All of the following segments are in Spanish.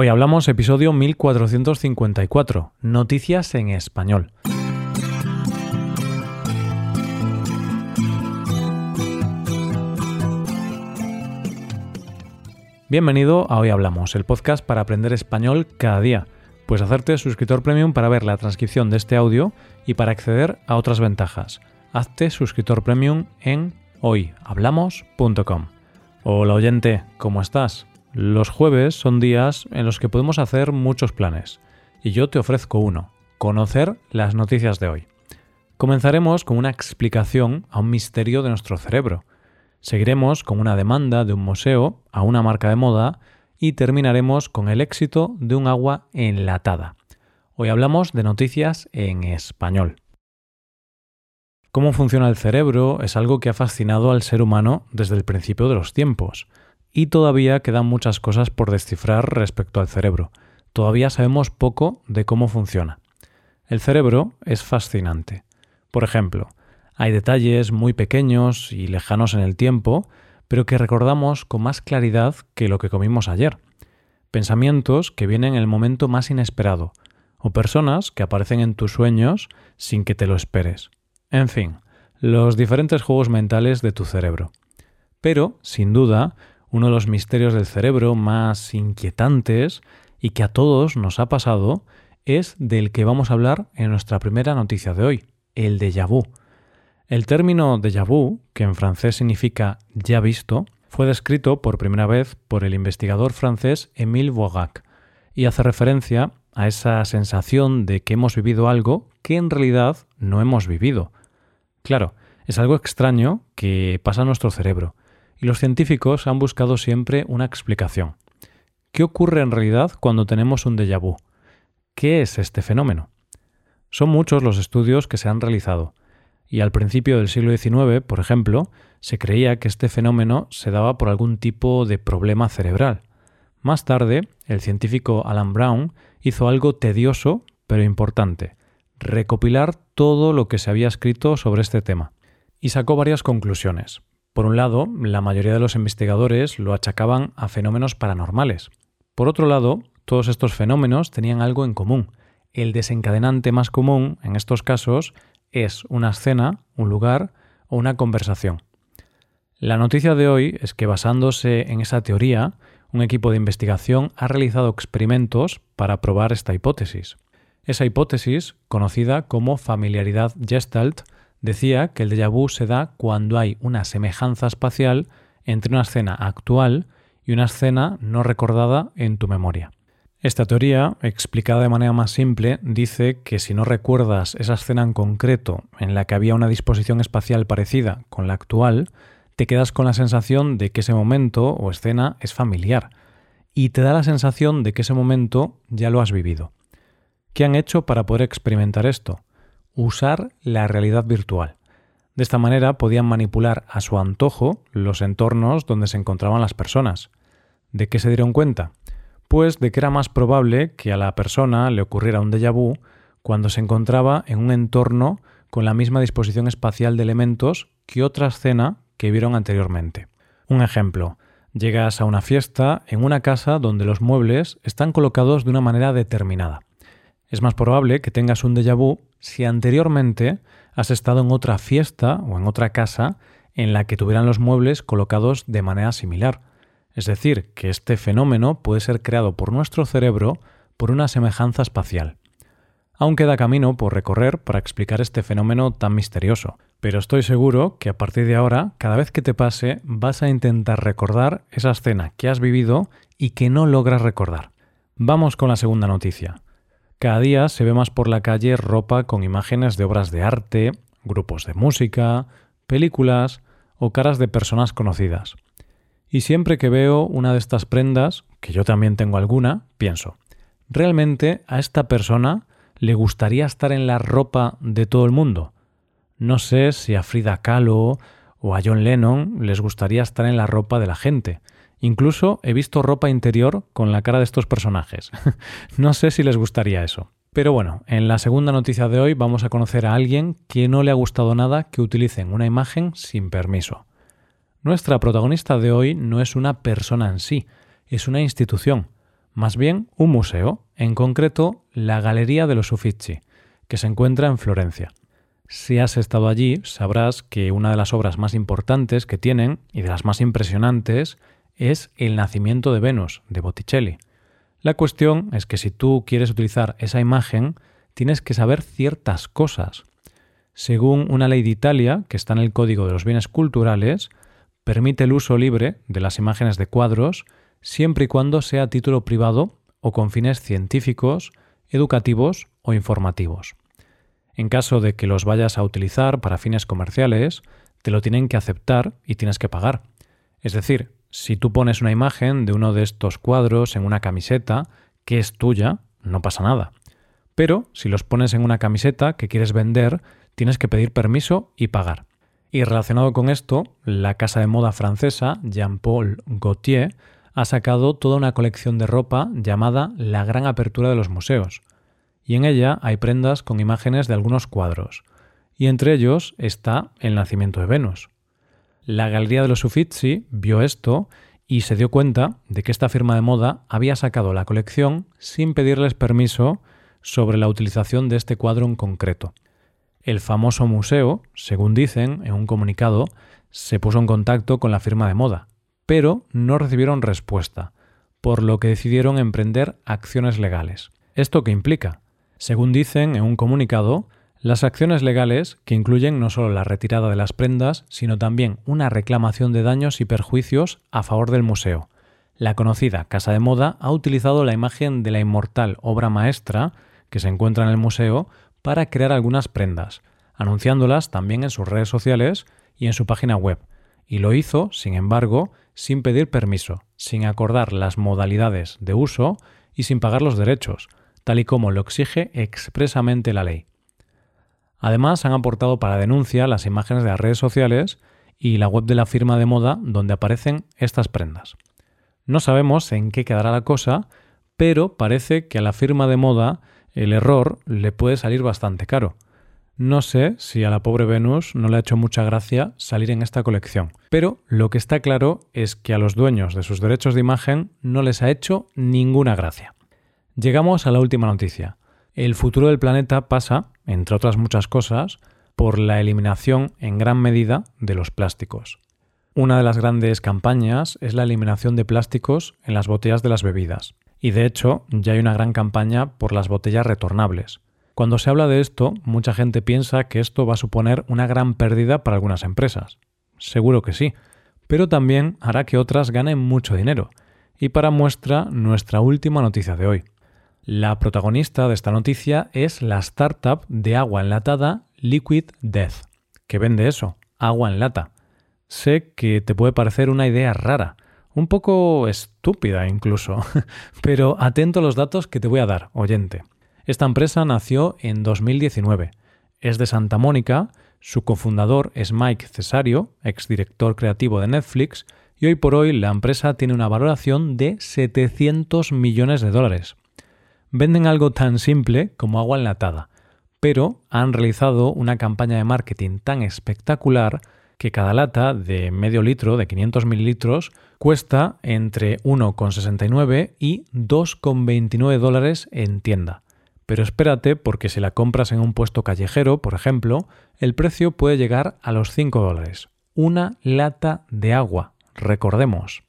Hoy hablamos episodio 1454, Noticias en Español. Bienvenido a Hoy Hablamos, el podcast para aprender español cada día. Puedes hacerte suscriptor premium para ver la transcripción de este audio y para acceder a otras ventajas. Hazte suscriptor premium en hoyhablamos.com. Hola oyente, ¿cómo estás? Los jueves son días en los que podemos hacer muchos planes, y yo te ofrezco uno, conocer las noticias de hoy. Comenzaremos con una explicación a un misterio de nuestro cerebro. Seguiremos con una demanda de un museo a una marca de moda y terminaremos con el éxito de un agua enlatada. Hoy hablamos de noticias en español. Cómo funciona el cerebro es algo que ha fascinado al ser humano desde el principio de los tiempos y todavía quedan muchas cosas por descifrar respecto al cerebro. Todavía sabemos poco de cómo funciona. El cerebro es fascinante. Por ejemplo, hay detalles muy pequeños y lejanos en el tiempo, pero que recordamos con más claridad que lo que comimos ayer. Pensamientos que vienen en el momento más inesperado, o personas que aparecen en tus sueños sin que te lo esperes. En fin, los diferentes juegos mentales de tu cerebro. Pero, sin duda, uno de los misterios del cerebro más inquietantes y que a todos nos ha pasado es del que vamos a hablar en nuestra primera noticia de hoy, el déjà vu. El término déjà vu, que en francés significa ya visto, fue descrito por primera vez por el investigador francés Émile Voirac y hace referencia a esa sensación de que hemos vivido algo que en realidad no hemos vivido. Claro, es algo extraño que pasa a nuestro cerebro y los científicos han buscado siempre una explicación. ¿Qué ocurre en realidad cuando tenemos un déjà vu? ¿Qué es este fenómeno? Son muchos los estudios que se han realizado, y al principio del siglo XIX, por ejemplo, se creía que este fenómeno se daba por algún tipo de problema cerebral. Más tarde, el científico Alan Brown hizo algo tedioso pero importante, recopilar todo lo que se había escrito sobre este tema, y sacó varias conclusiones. Por un lado, la mayoría de los investigadores lo achacaban a fenómenos paranormales. Por otro lado, todos estos fenómenos tenían algo en común. El desencadenante más común en estos casos es una escena, un lugar o una conversación. La noticia de hoy es que basándose en esa teoría, un equipo de investigación ha realizado experimentos para probar esta hipótesis. Esa hipótesis, conocida como familiaridad gestalt, decía que el déjà vu se da cuando hay una semejanza espacial entre una escena actual y una escena no recordada en tu memoria. Esta teoría, explicada de manera más simple, dice que si no recuerdas esa escena en concreto en la que había una disposición espacial parecida con la actual, te quedas con la sensación de que ese momento o escena es familiar y te da la sensación de que ese momento ya lo has vivido. ¿Qué han hecho para poder experimentar esto? Usar la realidad virtual. De esta manera podían manipular a su antojo los entornos donde se encontraban las personas. ¿De qué se dieron cuenta? Pues de que era más probable que a la persona le ocurriera un déjà vu cuando se encontraba en un entorno con la misma disposición espacial de elementos que otra escena que vieron anteriormente. Un ejemplo, llegas a una fiesta en una casa donde los muebles están colocados de una manera determinada. Es más probable que tengas un déjà vu si anteriormente has estado en otra fiesta o en otra casa en la que tuvieran los muebles colocados de manera similar. Es decir, que este fenómeno puede ser creado por nuestro cerebro por una semejanza espacial. Aún queda camino por recorrer para explicar este fenómeno tan misterioso, pero estoy seguro que a partir de ahora, cada vez que te pase, vas a intentar recordar esa escena que has vivido y que no logras recordar. Vamos con la segunda noticia. Cada día se ve más por la calle ropa con imágenes de obras de arte, grupos de música, películas o caras de personas conocidas. Y siempre que veo una de estas prendas, que yo también tengo alguna, pienso, ¿realmente a esta persona le gustaría estar en la ropa de todo el mundo? No sé si a Frida Kahlo o a John Lennon les gustaría estar en la ropa de la gente, Incluso he visto ropa interior con la cara de estos personajes. no sé si les gustaría eso. Pero bueno, en la segunda noticia de hoy vamos a conocer a alguien que no le ha gustado nada que utilicen una imagen sin permiso. Nuestra protagonista de hoy no es una persona en sí, es una institución. más bien un museo, en concreto la Galería de los Uffizi, que se encuentra en Florencia. Si has estado allí, sabrás que una de las obras más importantes que tienen y de las más impresionantes es El nacimiento de Venus, de Botticelli. La cuestión es que si tú quieres utilizar esa imagen, tienes que saber ciertas cosas. Según una ley de Italia, que está en el Código de los Bienes Culturales, permite el uso libre de las imágenes de cuadros siempre y cuando sea a título privado o con fines científicos, educativos o informativos. En caso de que los vayas a utilizar para fines comerciales, te lo tienen que aceptar y tienes que pagar. Es decir, si tú pones una imagen de uno de estos cuadros en una camiseta que es tuya, no pasa nada. Pero si los pones en una camiseta que quieres vender, tienes que pedir permiso y pagar. Y relacionado con esto, la casa de moda francesa Jean-Paul Gaultier ha sacado toda una colección de ropa llamada La Gran Apertura de los Museos, y en ella hay prendas con imágenes de algunos cuadros, y entre ellos está El nacimiento de Venus. La Galería de los Uffizi vio esto y se dio cuenta de que esta firma de moda había sacado la colección sin pedirles permiso sobre la utilización de este cuadro en concreto. El famoso museo, según dicen en un comunicado, se puso en contacto con la firma de moda, pero no recibieron respuesta, por lo que decidieron emprender acciones legales. ¿Esto qué implica? Según dicen en un comunicado, las acciones legales, que incluyen no solo la retirada de las prendas, sino también una reclamación de daños y perjuicios a favor del museo. La conocida Casa de Moda ha utilizado la imagen de la inmortal obra maestra que se encuentra en el museo para crear algunas prendas, anunciándolas también en sus redes sociales y en su página web, y lo hizo, sin embargo, sin pedir permiso, sin acordar las modalidades de uso y sin pagar los derechos, tal y como lo exige expresamente la ley. Además, han aportado para denuncia las imágenes de las redes sociales y la web de la firma de moda donde aparecen estas prendas. No sabemos en qué quedará la cosa, pero parece que a la firma de moda el error le puede salir bastante caro. No sé si a la pobre Venus no le ha hecho mucha gracia salir en esta colección, pero lo que está claro es que a los dueños de sus derechos de imagen no les ha hecho ninguna gracia. Llegamos a la última noticia. El futuro del planeta pasa, entre otras muchas cosas, por la eliminación en gran medida de los plásticos. Una de las grandes campañas es la eliminación de plásticos en las botellas de las bebidas. Y de hecho, ya hay una gran campaña por las botellas retornables. Cuando se habla de esto, mucha gente piensa que esto va a suponer una gran pérdida para algunas empresas. Seguro que sí, pero también hará que otras ganen mucho dinero. Y para muestra, nuestra última noticia de hoy. La protagonista de esta noticia es la startup de agua enlatada Liquid Death, que vende eso, agua en lata. Sé que te puede parecer una idea rara, un poco estúpida incluso, pero atento a los datos que te voy a dar, oyente. Esta empresa nació en 2019, es de Santa Mónica, su cofundador es Mike Cesario, exdirector creativo de Netflix, y hoy por hoy la empresa tiene una valoración de 700 millones de dólares venden algo tan simple como agua enlatada, pero han realizado una campaña de marketing tan espectacular que cada lata de medio litro, de 500 mililitros, cuesta entre 1,69 y 2,29 dólares en tienda. Pero espérate porque si la compras en un puesto callejero, por ejemplo, el precio puede llegar a los 5 dólares. Una lata de agua, recordemos.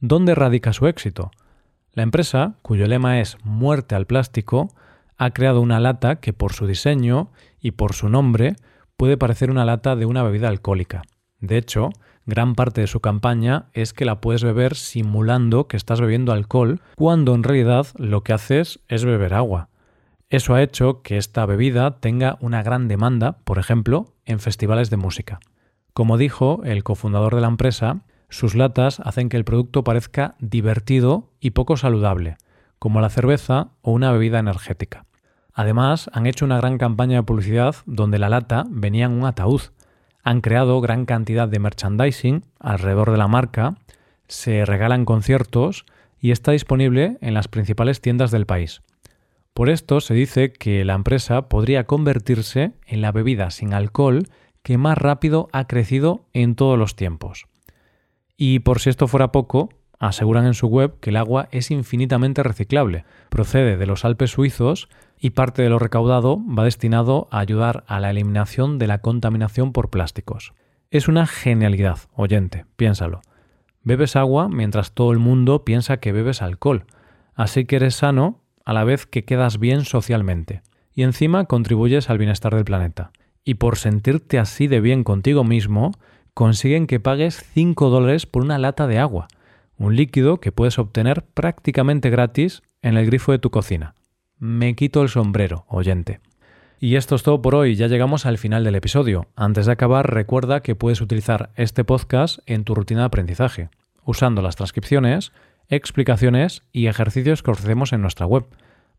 ¿Dónde radica su éxito? La empresa, cuyo lema es Muerte al plástico, ha creado una lata que por su diseño y por su nombre puede parecer una lata de una bebida alcohólica. De hecho, gran parte de su campaña es que la puedes beber simulando que estás bebiendo alcohol, cuando en realidad lo que haces es beber agua. Eso ha hecho que esta bebida tenga una gran demanda, por ejemplo, en festivales de música. Como dijo el cofundador de la empresa, sus latas hacen que el producto parezca divertido y poco saludable, como la cerveza o una bebida energética. Además, han hecho una gran campaña de publicidad donde la lata venía en un ataúd. Han creado gran cantidad de merchandising alrededor de la marca, se regalan conciertos y está disponible en las principales tiendas del país. Por esto se dice que la empresa podría convertirse en la bebida sin alcohol que más rápido ha crecido en todos los tiempos. Y por si esto fuera poco, aseguran en su web que el agua es infinitamente reciclable, procede de los Alpes suizos y parte de lo recaudado va destinado a ayudar a la eliminación de la contaminación por plásticos. Es una genialidad, oyente, piénsalo. Bebes agua mientras todo el mundo piensa que bebes alcohol, así que eres sano a la vez que quedas bien socialmente. Y encima contribuyes al bienestar del planeta. Y por sentirte así de bien contigo mismo, consiguen que pagues 5 dólares por una lata de agua, un líquido que puedes obtener prácticamente gratis en el grifo de tu cocina. Me quito el sombrero, oyente. Y esto es todo por hoy, ya llegamos al final del episodio. Antes de acabar, recuerda que puedes utilizar este podcast en tu rutina de aprendizaje, usando las transcripciones, explicaciones y ejercicios que ofrecemos en nuestra web.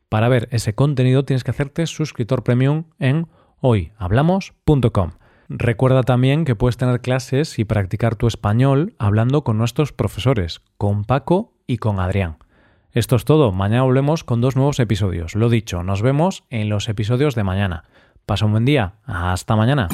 Para ver ese contenido tienes que hacerte suscriptor premium en hoyhablamos.com. Recuerda también que puedes tener clases y practicar tu español hablando con nuestros profesores, con Paco y con Adrián. Esto es todo. Mañana volvemos con dos nuevos episodios. Lo dicho, nos vemos en los episodios de mañana. Pasa un buen día. Hasta mañana.